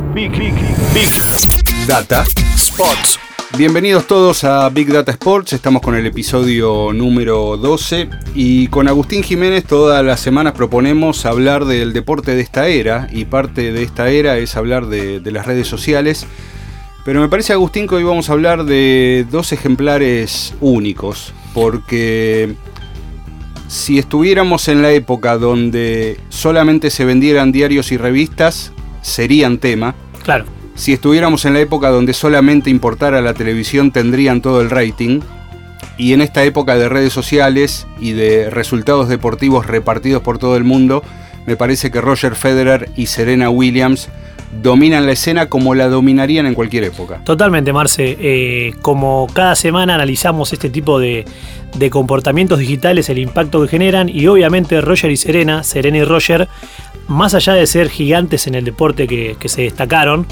Big, big, big Data Sports. Bienvenidos todos a Big Data Sports, estamos con el episodio número 12 y con Agustín Jiménez todas las semanas proponemos hablar del deporte de esta era y parte de esta era es hablar de, de las redes sociales. Pero me parece Agustín que hoy vamos a hablar de dos ejemplares únicos, porque si estuviéramos en la época donde solamente se vendieran diarios y revistas, serían tema. Claro. Si estuviéramos en la época donde solamente importara la televisión, tendrían todo el rating. Y en esta época de redes sociales y de resultados deportivos repartidos por todo el mundo, me parece que Roger Federer y Serena Williams dominan la escena como la dominarían en cualquier época. Totalmente, Marce. Eh, como cada semana analizamos este tipo de, de, comportamientos digitales, el impacto que generan, y obviamente Roger y Serena, Serena y Roger, más allá de ser gigantes en el deporte que, que se destacaron,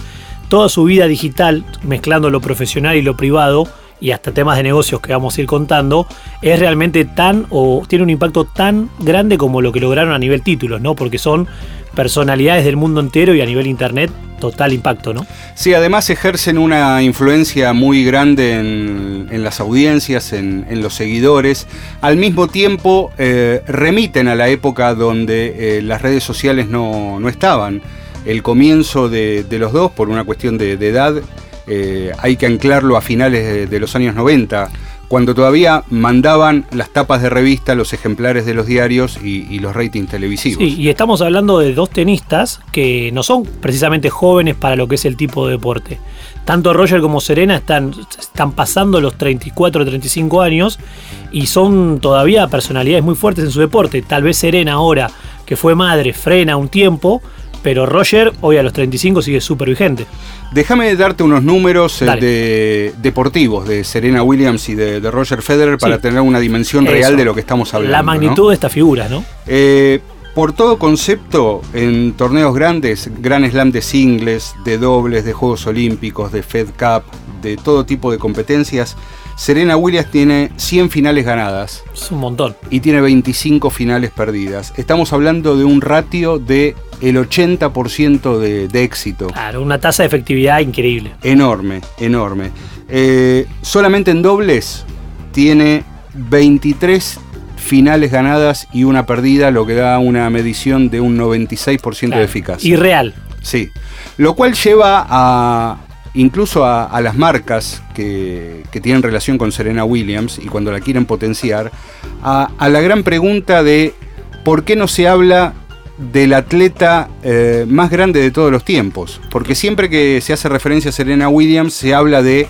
toda su vida digital, mezclando lo profesional y lo privado, y hasta temas de negocios que vamos a ir contando, es realmente tan o tiene un impacto tan grande como lo que lograron a nivel títulos, ¿no? Porque son personalidades del mundo entero y a nivel internet total impacto, ¿no? Sí, además ejercen una influencia muy grande en, las audiencias, en, los seguidores. Al mismo tiempo eh, remiten a la época donde eh, las redes sociales no, no, estaban. El comienzo de, los dos, por una cuestión de, edad, eh, hay que anclarlo a finales de, de los años 90 cuando todavía mandaban las tapas de revista, los ejemplares de los diarios y, los ratings televisivos. Sí, y estamos hablando de dos tenistas que no son precisamente jóvenes para lo que es el tipo de deporte. Tanto Roger como Serena están, están pasando los 34 o 35 años y son todavía personalidades muy fuertes en su deporte. Tal vez Serena ahora, que fue madre, frena un tiempo, pero Roger hoy a los 35 sigue súper vigente. Déjame darte unos números eh, de, deportivos de Serena Williams y de, de Roger Federer para sí. tener una dimensión Eso. real de lo que estamos hablando. La magnitud ¿no? de esta figura, ¿no? Eh, por todo concepto, en torneos grandes, Gran Slam de singles, de dobles, de Juegos Olímpicos, de Fed Cup, de todo tipo de competencias, Serena Williams tiene 100 finales ganadas. Es un montón. Y tiene 25 finales perdidas. Estamos hablando de un ratio de el 80% de, de, éxito. Claro, una tasa de efectividad increíble. Enorme, enorme. Eh, solamente en dobles tiene 23 finales ganadas y una perdida, lo que da una medición de un 96% claro. de eficacia. Y real. Sí. Lo cual lleva a, incluso a, a las marcas que, que, tienen relación con Serena Williams y cuando la quieren potenciar, a, a la gran pregunta de por qué no se habla del atleta eh, más grande de todos los tiempos. Porque siempre que se hace referencia a Serena Williams se habla de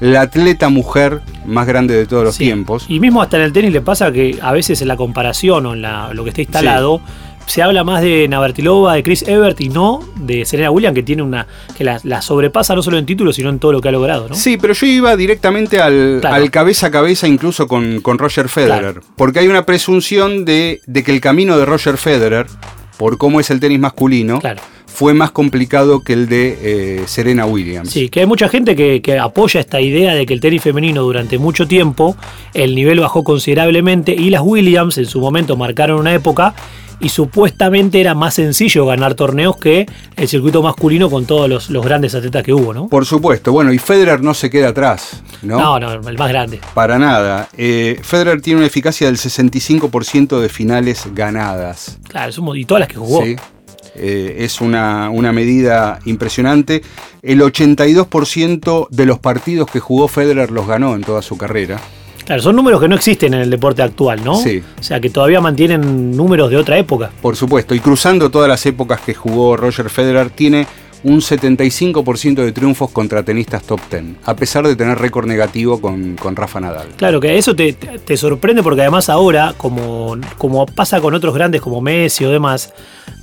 la atleta mujer más grande de todos los sí. tiempos. Y mismo hasta en el tenis le pasa que a veces en la comparación o en la, lo que está instalado... Sí se habla más de Navratilova, de Chris Evert y no de Serena Williams, que tiene una. que la, la, sobrepasa no solo en títulos, sino en todo lo que ha logrado, ¿no? Sí, pero yo iba directamente al, claro. al cabeza a cabeza, incluso con, con Roger Federer. Claro. Porque hay una presunción de, de, que el camino de Roger Federer, por cómo es el tenis masculino, claro fue más complicado que el de eh, Serena Williams. Sí, que hay mucha gente que, que, apoya esta idea de que el tenis femenino durante mucho tiempo el nivel bajó considerablemente y las Williams en su momento marcaron una época y supuestamente era más sencillo ganar torneos que el circuito masculino con todos los, los, grandes atletas que hubo, ¿no? Por supuesto, bueno, y Federer no se queda atrás, ¿no? No, no, el más grande. Para nada. Eh, Federer tiene una eficacia del 65% de finales ganadas. Claro, y todas las que jugó. Sí. Eh, es una, una, medida impresionante. El 82% de los partidos que jugó Federer los ganó en toda su carrera. Claro, son números que no existen en el deporte actual, ¿no? Sí. O sea, que todavía mantienen números de otra época. Por supuesto, y cruzando todas las épocas que jugó Roger Federer, tiene un 75% de triunfos contra tenistas top 10, a pesar de tener récord negativo con, con, Rafa Nadal. Claro, que eso te, te, sorprende porque además ahora, como, como pasa con otros grandes como Messi o demás,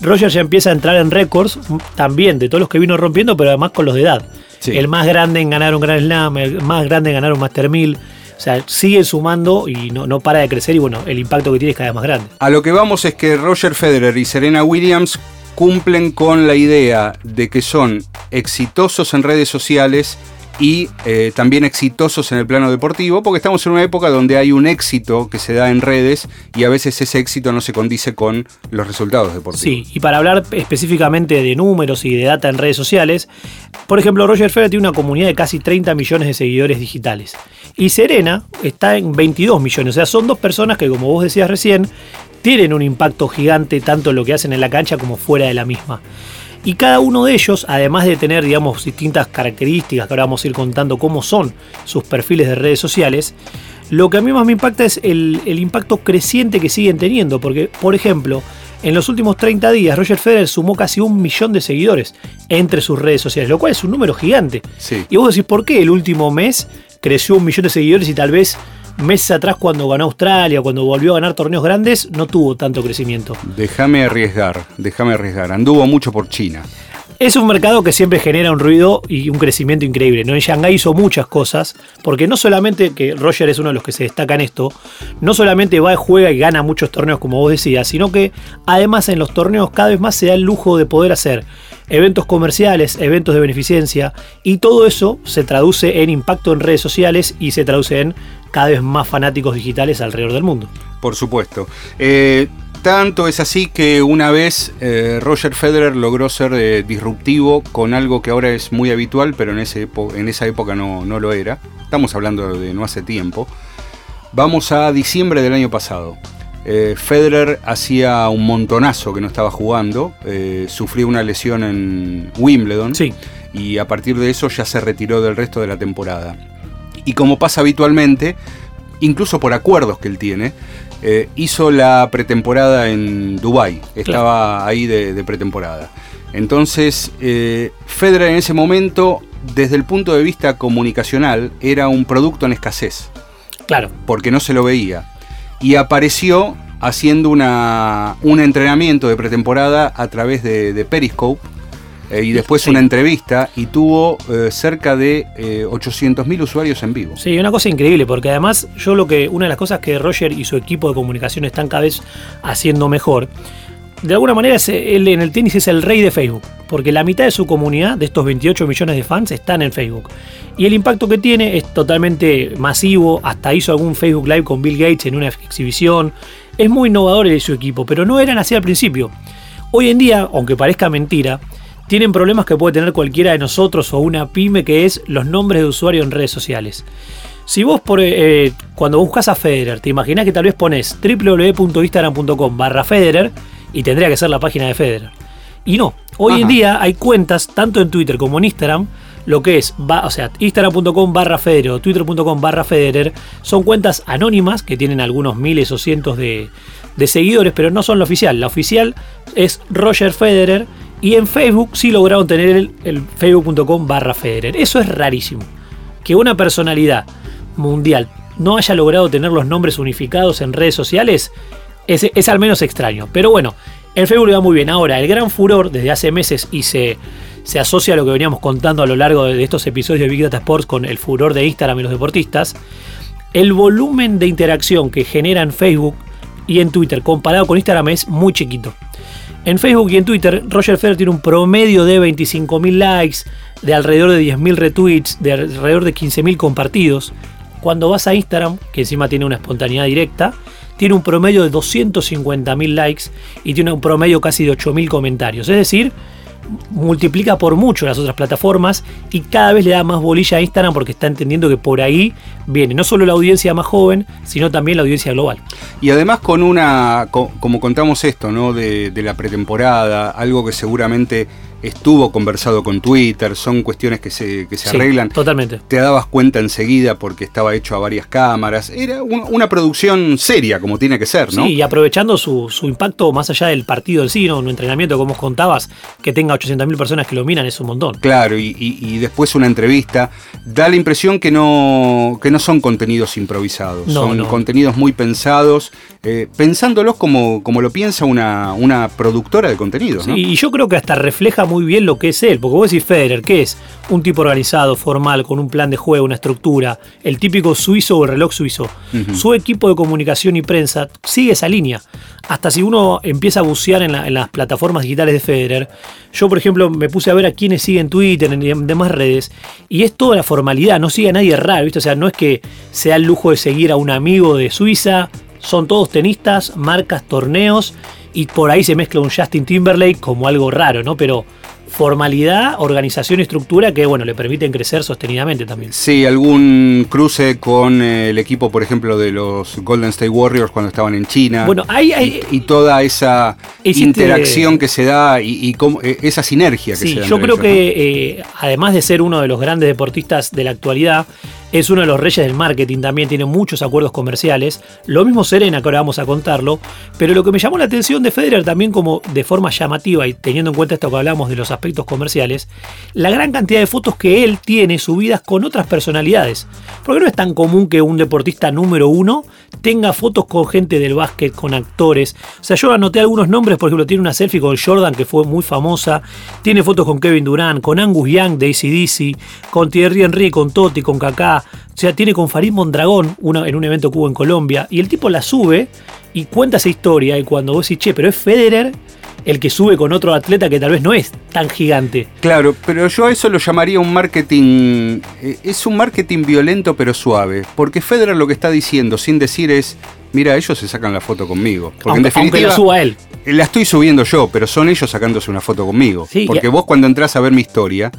Roger ya empieza a entrar en récords también de todos los que vino rompiendo, pero además con los de edad. Sí. El más grande en ganar un Grand Slam, el más grande en ganar un Master 1000. O sea, sigue sumando y no, no, para de crecer y bueno, el impacto que tiene es cada vez más grande. A lo que vamos es que Roger Federer y Serena Williams cumplen con la idea de que son exitosos en redes sociales y eh, también exitosos en el plano deportivo, porque estamos en una época donde hay un éxito que se da en redes y a veces ese éxito no se condice con los resultados deportivos. Sí, y para hablar específicamente de números y de data en redes sociales, por ejemplo, Roger Federer tiene una comunidad de casi 30 millones de seguidores digitales y Serena está en 22 millones, o sea, son dos personas que, como vos decías recién, tienen un impacto gigante tanto en lo que hacen en la cancha como fuera de la misma. Y cada uno de ellos, además de tener, digamos, distintas características, que ahora vamos a ir contando cómo son sus perfiles de redes sociales, lo que a mí más me impacta es el, impacto creciente que siguen teniendo. Porque, por ejemplo, en los últimos 30 días, Roger Federer sumó casi un millón de seguidores entre sus redes sociales, lo cual es un número gigante. Y vos decís, ¿por qué el último mes creció un millón de seguidores y tal vez meses atrás cuando ganó Australia, cuando volvió a ganar torneos grandes, no tuvo tanto crecimiento. Déjame arriesgar, déjame arriesgar. Anduvo mucho por China. Es un mercado que siempre genera un ruido y un crecimiento increíble. ¿no? En Shanghái hizo muchas cosas, porque no solamente que Roger es uno de los que se destaca en esto, no solamente va, juega y gana muchos torneos como vos decías, sino que además en los torneos cada vez más se da el lujo de poder hacer eventos comerciales, eventos de beneficencia y todo eso se traduce en impacto en redes sociales y se traduce en cada vez más fanáticos digitales alrededor del mundo. Por supuesto. Eh, tanto es así que una vez eh, Roger Federer logró ser eh, disruptivo con algo que ahora es muy habitual, pero en, ese en esa época no, no, lo era. Estamos hablando de no hace tiempo. Vamos a diciembre del año pasado. Federer hacía un montonazo que no estaba jugando, sufrió una lesión en Wimbledon sí. y a partir de eso ya se retiró del resto de la temporada y como pasa habitualmente, incluso por acuerdos que él tiene, eh, hizo la pretemporada en Dubái, estaba ahí de, pretemporada. Entonces, eh, Federer en ese momento, desde el punto de vista comunicacional, era un producto en escasez. Claro. Porque no se lo veía. Y apareció haciendo una, un entrenamiento de pretemporada a través de Periscope, eh, y después una entrevista y tuvo eh, cerca de 800.000 eh, usuarios en vivo. Sí, una cosa increíble, porque además yo lo que, una de las cosas que Roger y su equipo de comunicación están cada vez haciendo mejor, de alguna manera él en el tenis es el rey de Facebook, porque la mitad de su comunidad, de estos 28 millones de fans, están en Facebook. Y el impacto que tiene es totalmente masivo, hasta hizo algún Facebook Live con Bill Gates en una exhibición, es muy innovador de su equipo, pero no eran así al principio. Hoy en día, aunque parezca mentira, tienen problemas que puede tener cualquiera de nosotros o una pyme que es los nombres de usuario en redes sociales. Si vos por, eh, cuando buscas a Federer, te imaginas que tal vez pones www.instagram.com barra Federer y tendría que ser la página de Federer. Y no, hoy en día hay cuentas, tanto en Twitter como en Instagram, lo que es, o sea, instagram.com barra Federer o twitter.com barra Federer, son cuentas anónimas que tienen algunos miles o cientos de, de seguidores, pero no son la oficial. La oficial es Roger Federer y en Facebook sí lograron tener el, facebook.com barra Federer. Eso es rarísimo. Que una personalidad mundial no haya logrado tener los nombres unificados en redes sociales es, al menos extraño. Pero bueno, el Facebook le va muy bien. Ahora, el gran furor desde hace meses y se, se asocia a lo que veníamos contando a lo largo de estos episodios de Big Data Sports con el furor de Instagram y los deportistas. El volumen de interacción que genera en Facebook y en Twitter comparado con Instagram es muy chiquito. En Facebook y en Twitter, Roger Federer tiene un promedio de 25.000 likes, de alrededor de 10.000 retweets, de alrededor de 15.000 compartidos. Cuando vas a Instagram, que encima tiene una espontaneidad directa, tiene un promedio de 250.000 likes y tiene un promedio casi de 8.000 comentarios. Es decir, multiplica por mucho las otras plataformas y cada vez le da más bolilla a Instagram porque está entendiendo que por ahí viene no solo la audiencia más joven, sino también la audiencia global. Y además con una, como contamos esto, ¿no? De, de la pretemporada, algo que seguramente estuvo conversado con Twitter, son cuestiones que se, que se arreglan. Totalmente. Te dabas cuenta enseguida porque estaba hecho a varias cámaras. Era una producción seria, como tiene que ser, ¿no? Sí, y aprovechando su, impacto más allá del partido del sí, un entrenamiento, como os contabas, que tenga 800.000 personas que lo miran es un montón. Claro, y, después una entrevista. Da la impresión que no, que no son contenidos improvisados, son contenidos muy pensados, eh, pensándolos como, como lo piensa una, una productora de contenidos. y yo creo que hasta refleja muy bien lo que es él. Porque vos decís Federer, ¿qué es? Un tipo organizado, formal, con un plan de juego, una estructura, el típico suizo o el reloj suizo. Su equipo de comunicación y prensa sigue esa línea. Hasta si uno empieza a bucear en, las plataformas digitales de Federer, yo por ejemplo me puse a ver a quienes siguen Twitter, en demás redes, y es toda la formalidad, no sigue a nadie raro, ¿viste? O sea, no es que sea el lujo de seguir a un amigo de Suiza, son todos tenistas, marcas, torneos, y por ahí se mezcla un Justin Timberlake como algo raro, ¿no? Pero formalidad, organización y estructura que, bueno, le permiten crecer sostenidamente también. Sí, algún cruce con eh, el equipo, por ejemplo, de los Golden State Warriors cuando estaban en China. Bueno, hay... y, toda esa interacción que se da y, e, esa sinergia que se da. Yo creo que, eh, además de ser uno de los grandes deportistas de la actualidad, es uno de los reyes del marketing, también tiene muchos acuerdos comerciales. Lo mismo Serena, que ahora vamos a contarlo. Pero lo que me llamó la atención de Federer también como de forma llamativa y teniendo en cuenta esto que hablamos de los aspectos comerciales, la gran cantidad de fotos que él tiene subidas con otras personalidades. Porque no es tan común que un deportista número uno tenga fotos con gente del básquet, con actores. O sea, yo anoté algunos nombres, por ejemplo, tiene una selfie con Jordan que fue muy famosa, tiene fotos con Kevin Durant, con Angus Young de ACDC, con Thierry Henry, con Totti, con Kaká. O sea, tiene con Farid Mondragón una, en un evento que hubo en Colombia y el tipo la sube y cuenta esa historia y cuando vos decís, che, pero es Federer el que sube con otro atleta que tal vez no es tan gigante. Claro, pero yo a eso lo llamaría un marketing. Eh, es un marketing violento pero suave. Porque Federer lo que está diciendo, sin decir, es. Mira, ellos se sacan la foto conmigo. Porque en definitiva. la suba él. La estoy subiendo yo, pero son ellos sacándose una foto conmigo. porque vos cuando entras a ver mi historia,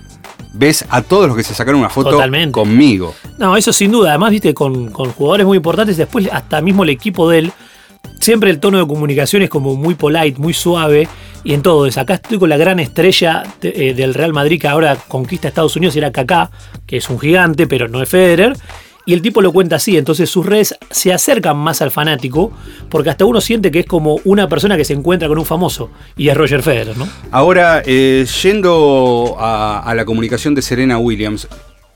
ves a todos los que se sacaron una foto conmigo. No, eso sin duda. Además, viste, con, con jugadores muy importantes, después hasta mismo el equipo de él siempre el tono de comunicación es como muy polite, muy suave. Y en todo, acá estoy con la gran estrella eh, del Real Madrid que ahora conquista Estados Unidos, era Kaká, que es un gigante, pero no es Federer. Y el tipo lo cuenta así, entonces sus redes se acercan más al fanático, porque hasta uno siente que es como una persona que se encuentra con un famoso, y es Roger Federer, ¿no? Ahora, eh, yendo a, la comunicación de Serena Williams,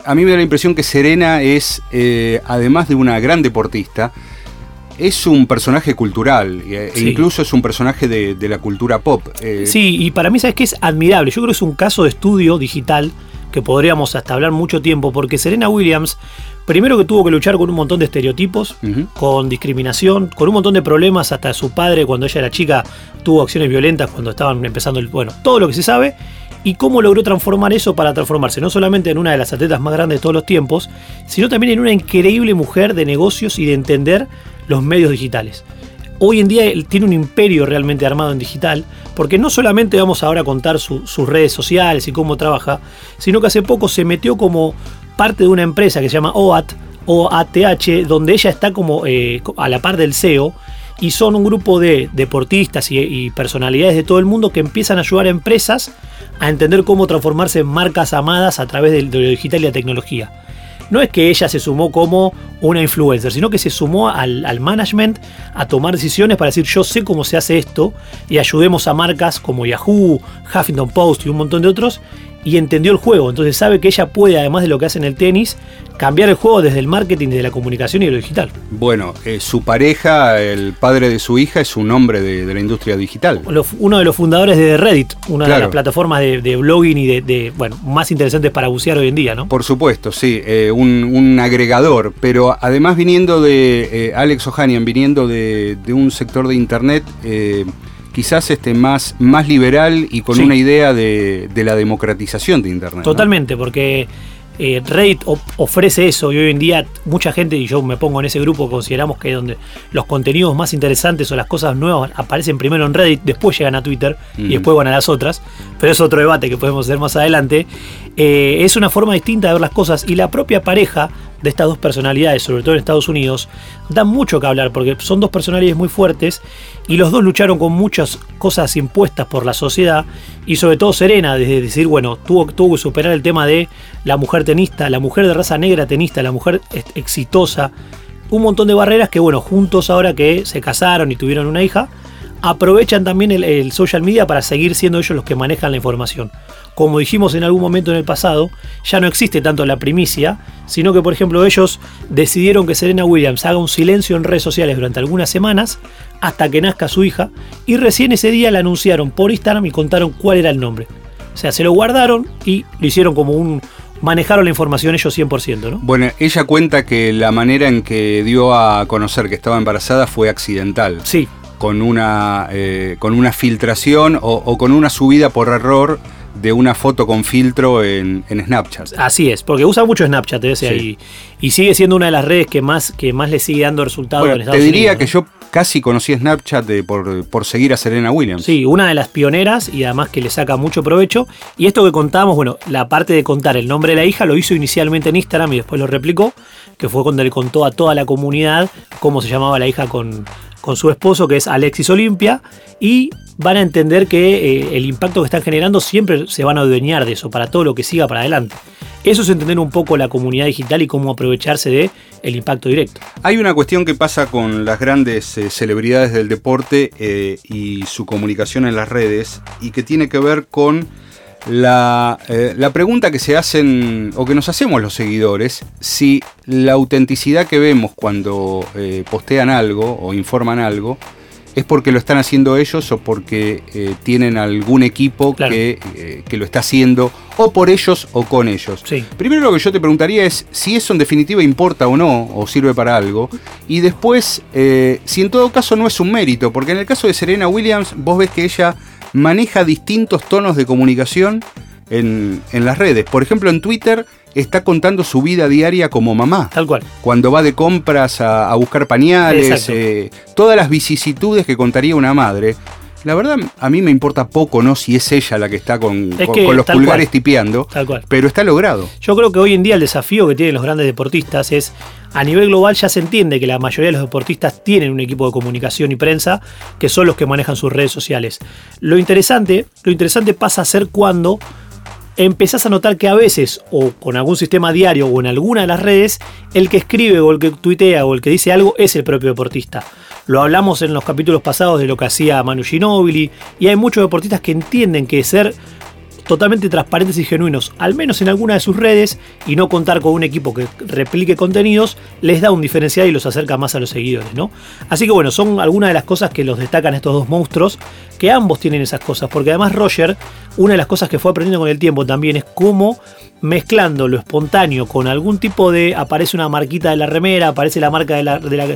a mí me da la impresión que Serena es, eh, además de una gran deportista, es un personaje cultural, e incluso es un personaje de, la cultura pop. Eh. Sí, y para mí, ¿sabes que Es admirable. Yo creo que es un caso de estudio digital que podríamos hasta hablar mucho tiempo, porque Serena Williams, primero que tuvo que luchar con un montón de estereotipos, con discriminación, con un montón de problemas, hasta su padre cuando ella era chica tuvo acciones violentas cuando estaban empezando el... Bueno, todo lo que se sabe, y cómo logró transformar eso para transformarse no solamente en una de las atletas más grandes de todos los tiempos, sino también en una increíble mujer de negocios y de entender los medios digitales. Hoy en día tiene un imperio realmente armado en digital, porque no solamente vamos ahora a contar sus redes sociales y cómo trabaja, sino que hace poco se metió como parte de una empresa que se llama OAT, OATH, donde ella está como eh, a la par del CEO, y son un grupo de deportistas y, personalidades de todo el mundo que empiezan a ayudar a empresas a entender cómo transformarse en marcas amadas a través de lo digital y la tecnología no es que ella se sumó como una influencer, sino que se sumó al, al, management a tomar decisiones para decir yo sé cómo se hace esto y ayudemos a marcas como Yahoo, Huffington Post y un montón de otros y entendió el juego. Entonces sabe que ella puede, además de lo que hace en el tenis, cambiar el juego desde el marketing, desde la comunicación y lo digital. Bueno, eh, su pareja, el padre de su hija, es un hombre de, la industria digital. uno de los fundadores de Reddit, una de las plataformas de, blogging y de, bueno, más interesantes para bucear hoy en día, ¿no? Por supuesto, sí, eh, un, agregador, pero además viniendo de eh, Alex Ohanian, viniendo de, un sector de internet quizás este, más, más liberal y con una idea de, la democratización de Internet. Totalmente, porque eh, Reddit ofrece eso y hoy en día mucha gente, y yo me pongo en ese grupo, consideramos que donde los contenidos más interesantes o las cosas nuevas aparecen primero en Reddit, después llegan a Twitter y después van a las otras, pero es otro debate que podemos hacer más adelante. Eh, es una forma distinta de ver las cosas y la propia pareja de estas dos personalidades, sobre todo en Estados Unidos, da mucho que hablar porque son dos personalidades muy fuertes y los dos lucharon con muchas cosas impuestas por la sociedad y sobre todo Serena, desde decir, bueno, tuvo, que superar el tema de la mujer tenista, la mujer de raza negra tenista, la mujer exitosa, un montón de barreras que, bueno, juntos ahora que se casaron y tuvieron una hija, aprovechan también el, social media para seguir siendo ellos los que manejan la información. Como dijimos en algún momento en el pasado, ya no existe tanto la primicia, sino que por ejemplo ellos decidieron que Serena Williams haga un silencio en redes sociales durante algunas semanas hasta que nazca su hija y recién ese día la anunciaron por Instagram y contaron cuál era el nombre. O sea, se lo guardaron y lo hicieron como un. manejaron la información ellos 100%, ¿no? Bueno, ella cuenta que la manera en que dio a conocer que estaba embarazada fue accidental. Sí. Con una, eh, con una filtración o, o con una subida por error de una foto con filtro en, en Snapchat. Así es, porque usa mucho Snapchat Sí. ahí. Y sigue siendo una de las redes que más, que más le sigue dando resultados Bueno, en Estados te diría Unidos, que ¿no? yo casi conocí Snapchat de- por, por seguir a Serena Williams. Sí, una de las pioneras y además que le saca mucho provecho. Y esto que contábamos, bueno, la parte de contar el nombre de la hija lo hizo inicialmente en Instagram y después lo replicó, que fue cuando le contó a toda la comunidad cómo se llamaba la hija con, con su esposo, que es Alexis Olimpia, y van a entender que eh, el impacto que están generando siempre se van a adueñar de eso, para todo lo que siga para adelante. Eso es entender un poco la comunidad digital y cómo aprovecharse de el impacto directo. Hay una cuestión que pasa con las grandes eh, celebridades del deporte eh, y su comunicación en las redes y que tiene que ver con la, eh, la pregunta que se hacen o que nos hacemos los seguidores, si la autenticidad que vemos cuando eh, postean algo o informan algo es porque lo están haciendo ellos o porque eh, tienen algún equipo Claro. que, eh, que lo está haciendo o por ellos o con ellos. Sí. Primero lo que yo te preguntaría es si eso en definitiva importa o no, o sirve para algo. Y después, eh, si en todo caso no es un mérito, porque en el caso de Serena Williams, vos ves que ella maneja distintos tonos de comunicación en, en las redes. Por ejemplo, en Twitter está contando su vida diaria como mamá. Tal cual. Cuando va de compras a, a buscar pañales, eh, todas las vicisitudes que contaría una madre. La verdad, a mí me importa poco, ¿no? Si es ella la que está con, Es con- que con los pulgares cual. tipeando, Tal cual. pero está logrado. Yo creo que hoy en día el desafío que tienen los grandes deportistas es, a nivel global ya se entiende que la mayoría de los deportistas tienen un equipo de comunicación y prensa que son los que manejan sus redes sociales. Lo interesante, lo interesante pasa a ser cuando empezás a notar que a veces, o con algún sistema diario o en alguna de las redes, el que escribe o el que tuitea o el que dice algo es el propio deportista. Lo hablamos en los capítulos pasados de lo que hacía Manu Ginóbili, y hay muchos deportistas que entienden que ser totalmente transparentes y genuinos, al menos en alguna de sus redes, y no contar con un equipo que replique contenidos, les da un diferencial y los acerca más a los seguidores, ¿no? Así que bueno, son algunas de las cosas que los destacan estos dos monstruos, que ambos tienen esas cosas, porque además Roger, una de las cosas que fue aprendiendo con el tiempo también es cómo mezclando lo espontáneo con algún tipo de, aparece una marquita de la remera, aparece la marca de la, de la,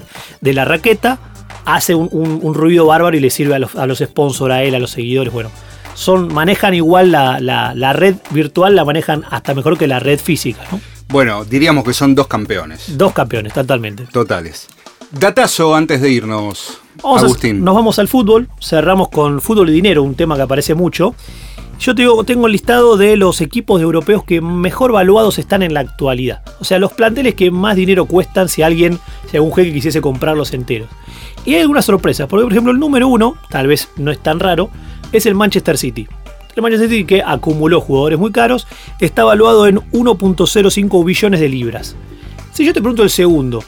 de la raqueta, hace un, un- un ruido bárbaro y le sirve a los, a los sponsors, a él, a los seguidores, bueno son, manejan igual la, la- la red virtual, la manejan hasta mejor que la red física, ¿no? Bueno, diríamos que son dos campeones Dos campeones, totalmente. totales. Datazo antes de irnos, Vamos a- Agustín. nos vamos al fútbol, cerramos con fútbol y dinero, un tema que aparece mucho. Yo te digo, tengo el listado de los equipos europeos que mejor valuados están en la actualidad. O sea, los planteles que más dinero cuestan si alguien, si algún jeque quisiese comprarlos enteros. Y hay algunas sorpresas, porque por ejemplo el número uno, tal vez no es tan raro, es el Manchester City. El Manchester City que acumuló jugadores muy caros, está valuado en 1.05 billones de libras. Si yo te pregunto el segundo,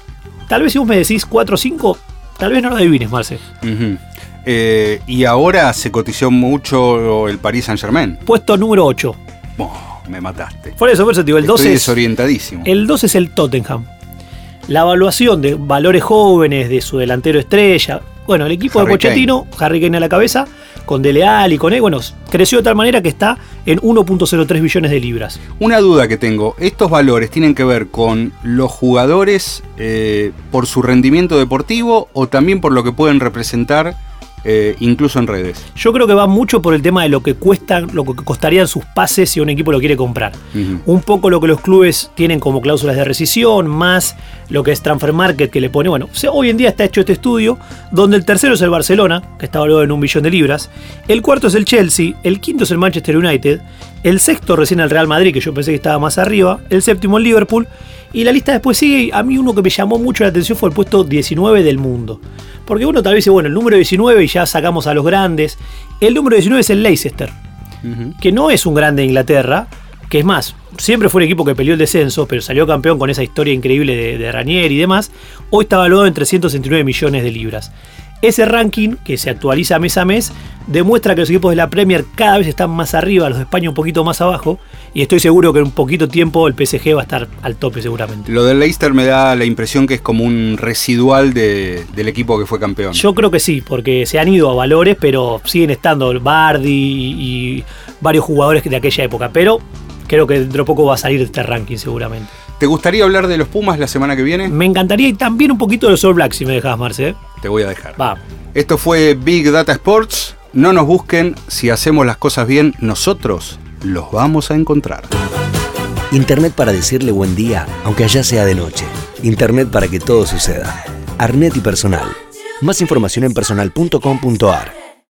tal vez si vos me decís 4 o 5, tal vez no lo adivines, Marce. Eh, y ahora se cotizó mucho el Paris Saint Germain. Puesto número 8. me mataste. Por eso, por eso te digo, el 12 Estoy es, desorientadísimo. el 12 es el Tottenham. La evaluación de valores jóvenes, de su delantero estrella. Bueno, el equipo Harry de Pochettino, Harry Kane a la cabeza, con Dele Alli, con él, bueno, creció de tal manera que está en 1.03 billones de libras. Una duda que tengo, ¿estos valores tienen que ver con los jugadores eh, por su rendimiento deportivo o también por lo que pueden representar eh, incluso en redes? Yo creo que va mucho por el tema de lo que cuestan, lo que costarían sus pases si un equipo lo quiere comprar. Un poco lo que los clubes tienen como cláusulas de rescisión, más lo que es Transfer Market que le pone. Bueno, hoy en día está hecho este estudio, donde el tercero es el Barcelona, que está valuado en un billón de libras, el cuarto es el Chelsea, el quinto es el Manchester United, el sexto recién el Real Madrid, que yo pensé que estaba más arriba, el séptimo el Liverpool, y la lista después sigue. A mí uno que me llamó mucho la atención fue el puesto 19 del mundo. Porque uno tal vez dice, bueno, el número 19 y ya sacamos a los grandes. El número 19 es el Leicester que no es un grande de Inglaterra, que es más, siempre fue un equipo que peleó el descenso, pero salió campeón con esa historia increíble de, de Ranieri y demás, hoy está valuado en 369 millones de libras. Ese ranking, que se actualiza mes a mes, demuestra que los equipos de la Premier cada vez están más arriba, los de España un poquito más abajo, y estoy seguro que en un poquito tiempo el PSG va a estar al tope seguramente. Lo del Leicester me da la impresión que es como un residual de- del equipo que fue campeón. Yo creo que sí, porque se han ido a valores, pero siguen estando Bardi y, y varios jugadores de aquella época, pero creo que dentro de poco va a salir de este ranking seguramente. ¿Te gustaría hablar de los Pumas la semana que viene? Me encantaría y también un poquito de los All Blacks si me dejas, Marce. ¿eh? Te voy a dejar. Va. Esto fue Big Data Sports. No nos busquen, si hacemos las cosas bien, nosotros los vamos a encontrar. Internet para decirle buen día, aunque allá sea de noche. Internet para que todo suceda. Arnet y personal. Más información en personal.com.ar.